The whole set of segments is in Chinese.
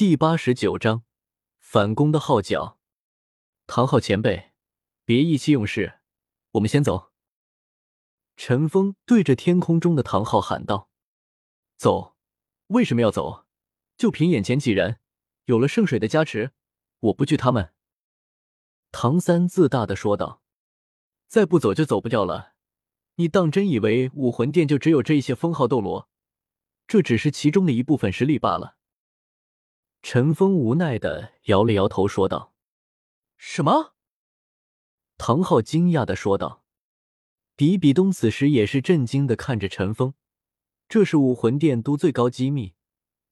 第八十九章反攻的号角。唐昊前辈，别意气用事，我们先走。陈峰对着天空中的唐昊喊道：“走？为什么要走？就凭眼前几人，有了圣水的加持，我不惧他们。”唐三自大的说道：“再不走就走不掉了。你当真以为武魂殿就只有这一些封号斗罗？这只是其中的一部分实力罢了。”陈峰无奈的摇了摇头，说道：“什么？”唐昊惊讶的说道。比比东此时也是震惊的看着陈峰，这是武魂殿都最高机密，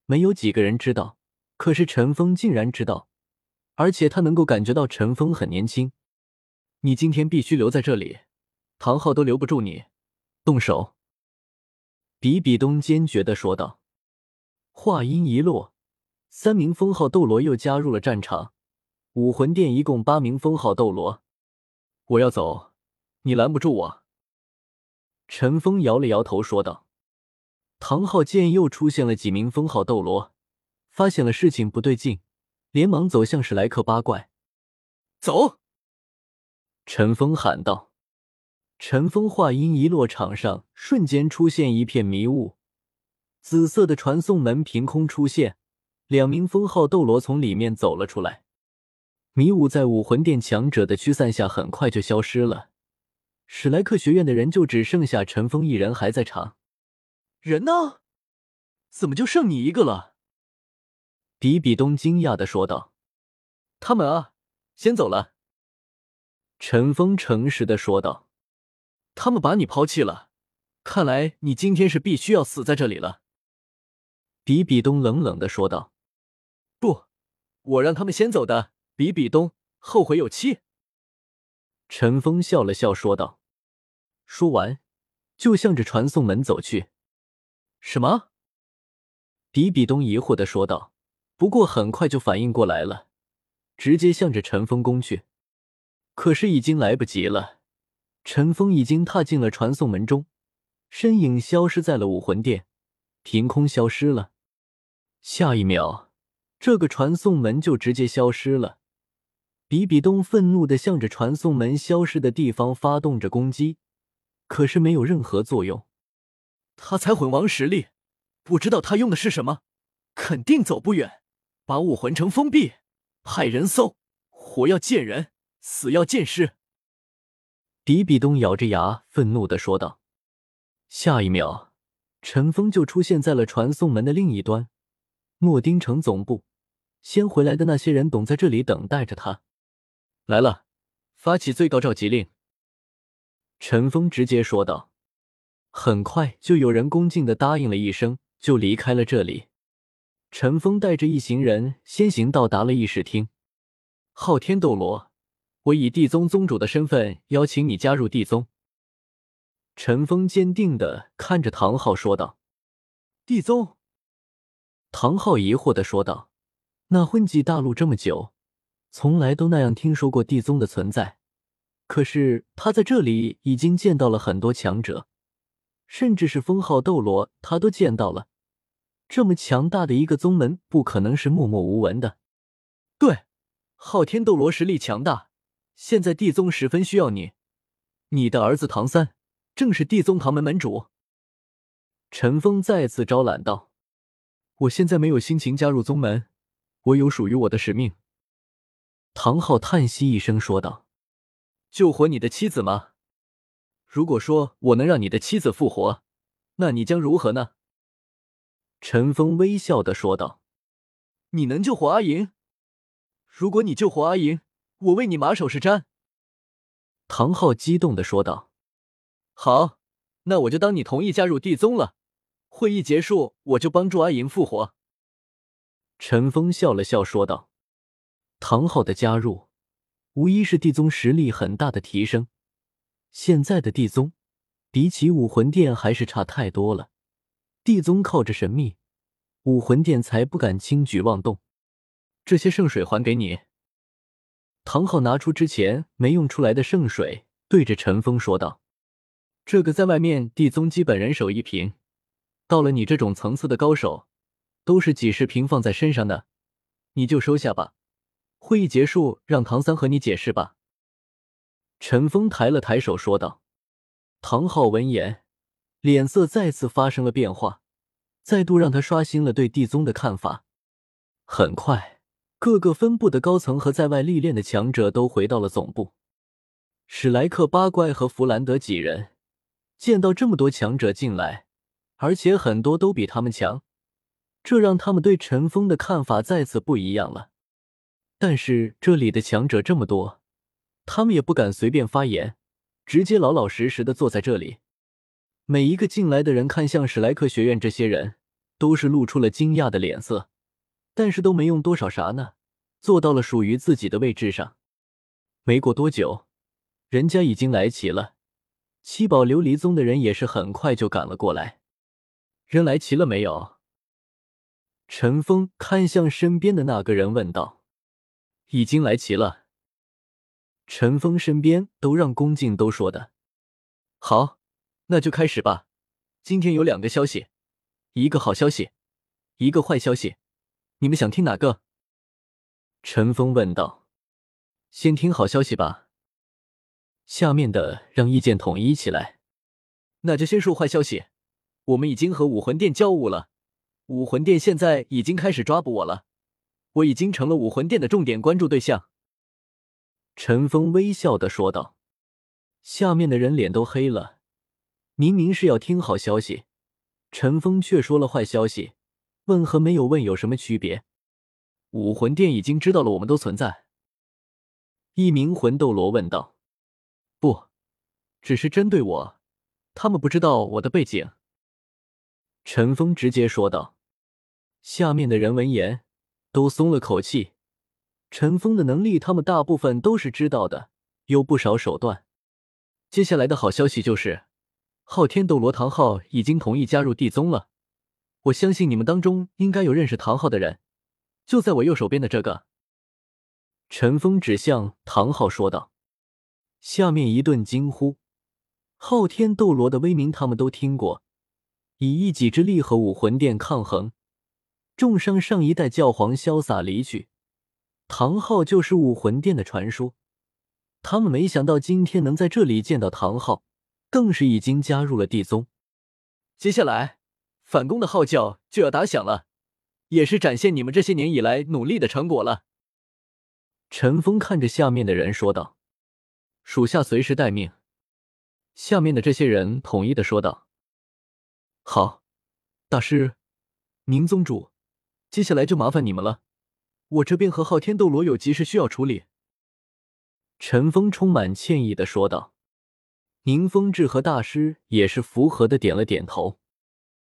没有几个人知道，可是陈峰竟然知道，而且他能够感觉到陈峰很年轻。你今天必须留在这里，唐昊都留不住你，动手！”比比东坚决的说道。话音一落。三名封号斗罗又加入了战场，武魂殿一共八名封号斗罗。我要走，你拦不住我。陈峰摇了摇头说道。唐昊见又出现了几名封号斗罗，发现了事情不对劲，连忙走向史莱克八怪。走！陈峰喊道。陈峰话音一落，场上瞬间出现一片迷雾，紫色的传送门凭空出现。两名封号斗罗从里面走了出来，迷雾在武魂殿强者的驱散下很快就消失了。史莱克学院的人就只剩下陈峰一人还在场。人呢？怎么就剩你一个了？比比东惊讶的说道：“他们啊，先走了。”陈峰诚实的说道：“他们把你抛弃了，看来你今天是必须要死在这里了。”比比东冷冷的说道。不，我让他们先走的。比比东后会有期。陈峰笑了笑说道，说完就向着传送门走去。什么？比比东疑惑的说道，不过很快就反应过来了，直接向着陈峰攻去。可是已经来不及了，陈峰已经踏进了传送门中，身影消失在了武魂殿，凭空消失了。下一秒。这个传送门就直接消失了。比比东愤怒的向着传送门消失的地方发动着攻击，可是没有任何作用。他才魂王实力，不知道他用的是什么，肯定走不远。把武魂城封闭，派人搜，活要见人，死要见尸。比比东咬着牙，愤怒的说道。下一秒，陈峰就出现在了传送门的另一端，诺丁城总部。先回来的那些人懂在这里等待着他。来了，发起最高召集令。陈峰直接说道。很快就有人恭敬的答应了一声，就离开了这里。陈峰带着一行人先行到达了议事厅。昊天斗罗，我以地宗宗主的身份邀请你加入地宗。陈峰坚定的看着唐昊说道。地宗？唐昊疑惑的说道。那混迹大陆这么久，从来都那样听说过地宗的存在。可是他在这里已经见到了很多强者，甚至是封号斗罗，他都见到了。这么强大的一个宗门，不可能是默默无闻的。对，昊天斗罗实力强大，现在地宗十分需要你。你的儿子唐三正是地宗唐门门主。陈峰再次招揽道：“我现在没有心情加入宗门。”我有属于我的使命。”唐昊叹息一声说道，“救活你的妻子吗？如果说我能让你的妻子复活，那你将如何呢？”陈峰微笑的说道，“你能救活阿银？如果你救活阿银，我为你马首是瞻。”唐昊激动的说道，“好，那我就当你同意加入地宗了。会议结束，我就帮助阿银复活。”陈峰笑了笑，说道：“唐昊的加入，无疑是地宗实力很大的提升。现在的地宗，比起武魂殿还是差太多了。地宗靠着神秘，武魂殿才不敢轻举妄动。这些圣水还给你。”唐昊拿出之前没用出来的圣水，对着陈峰说道：“这个在外面地宗基本人手一瓶，到了你这种层次的高手。”都是几十瓶放在身上的，你就收下吧。会议结束，让唐三和你解释吧。”陈峰抬了抬手说道。唐昊闻言，脸色再次发生了变化，再度让他刷新了对地宗的看法。很快，各个分部的高层和在外历练的强者都回到了总部。史莱克八怪和弗兰德几人见到这么多强者进来，而且很多都比他们强，这让他们对陈峰的看法再次不一样了。但是这里的强者这么多，他们也不敢随便发言，直接老老实实的坐在这里。每一个进来的人看向史莱克学院这些人，都是露出了惊讶的脸色。但是都没用多少啥呢，坐到了属于自己的位置上。没过多久，人家已经来齐了。七宝琉璃宗的人也是很快就赶了过来。人来齐了没有？陈峰看向身边的那个人问道：“已经来齐了。”陈峰身边都让恭敬都说的：“好，那就开始吧。今天有两个消息，一个好消息，一个坏消息。”你们想听哪个？陈峰问道。先听好消息吧。下面的让意见统一起来。那就先说坏消息。我们已经和武魂殿交恶了，武魂殿现在已经开始抓捕我了。我已经成了武魂殿的重点关注对象。陈峰微笑的说道。下面的人脸都黑了。明明是要听好消息，陈峰却说了坏消息。问和没有问有什么区别？武魂殿已经知道了我们都存在。一名魂斗罗问道：“不，只是针对我，他们不知道我的背景。”陈峰直接说道。下面的人闻言都松了口气。陈峰的能力，他们大部分都是知道的，有不少手段。接下来的好消息就是，昊天斗罗唐昊已经同意加入地宗了。我相信你们当中应该有认识唐昊的人，就在我右手边的这个。陈峰指向唐昊说道。下面一顿惊呼。昊天斗罗的威名他们都听过，以一己之力和武魂殿抗衡，重伤上一代教皇潇洒离去。唐昊就是武魂殿的传说。他们没想到今天能在这里见到唐昊，更是已经加入了地宗。接下来。反攻的号角就要打响了，也是展现你们这些年以来努力的成果了。陈峰看着下面的人说道：“属下随时待命。”下面的这些人统一的说道：“好，大师，宁宗主，接下来就麻烦你们了，我这边和昊天斗罗有急事需要处理。”陈峰充满歉意的说道。宁风致和大师也是符合的点了点头。